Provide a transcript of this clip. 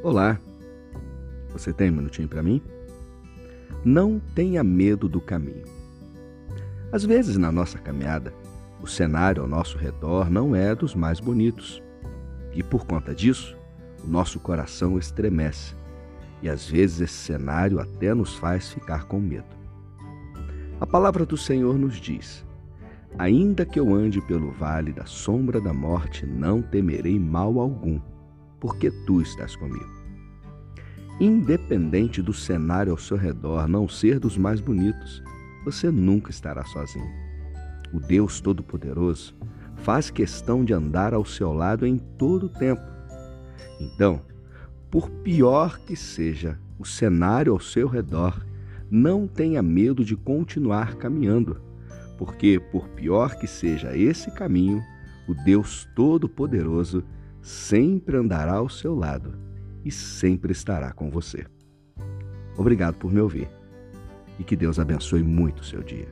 Olá, você tem um minutinho para mim? Não tenha medo do caminho. Às vezes, na nossa caminhada, o cenário ao nosso redor não é dos mais bonitos. E por conta disso, o nosso coração estremece. E às vezes esse cenário até nos faz ficar com medo. A palavra do Senhor nos diz: Ainda que eu ande pelo vale da sombra da morte, não temerei mal algum porque tu estás comigo. Independente do cenário ao seu redor não ser dos mais bonitos, você nunca estará sozinho. O Deus Todo-Poderoso faz questão de andar ao seu lado em todo o tempo. Então, por pior que seja o cenário ao seu redor, não tenha medo de continuar caminhando, porque, por pior que seja esse caminho, o Deus Todo-Poderoso sempre andará ao seu lado e sempre estará com você. Obrigado por me ouvir e que Deus abençoe muito o seu dia.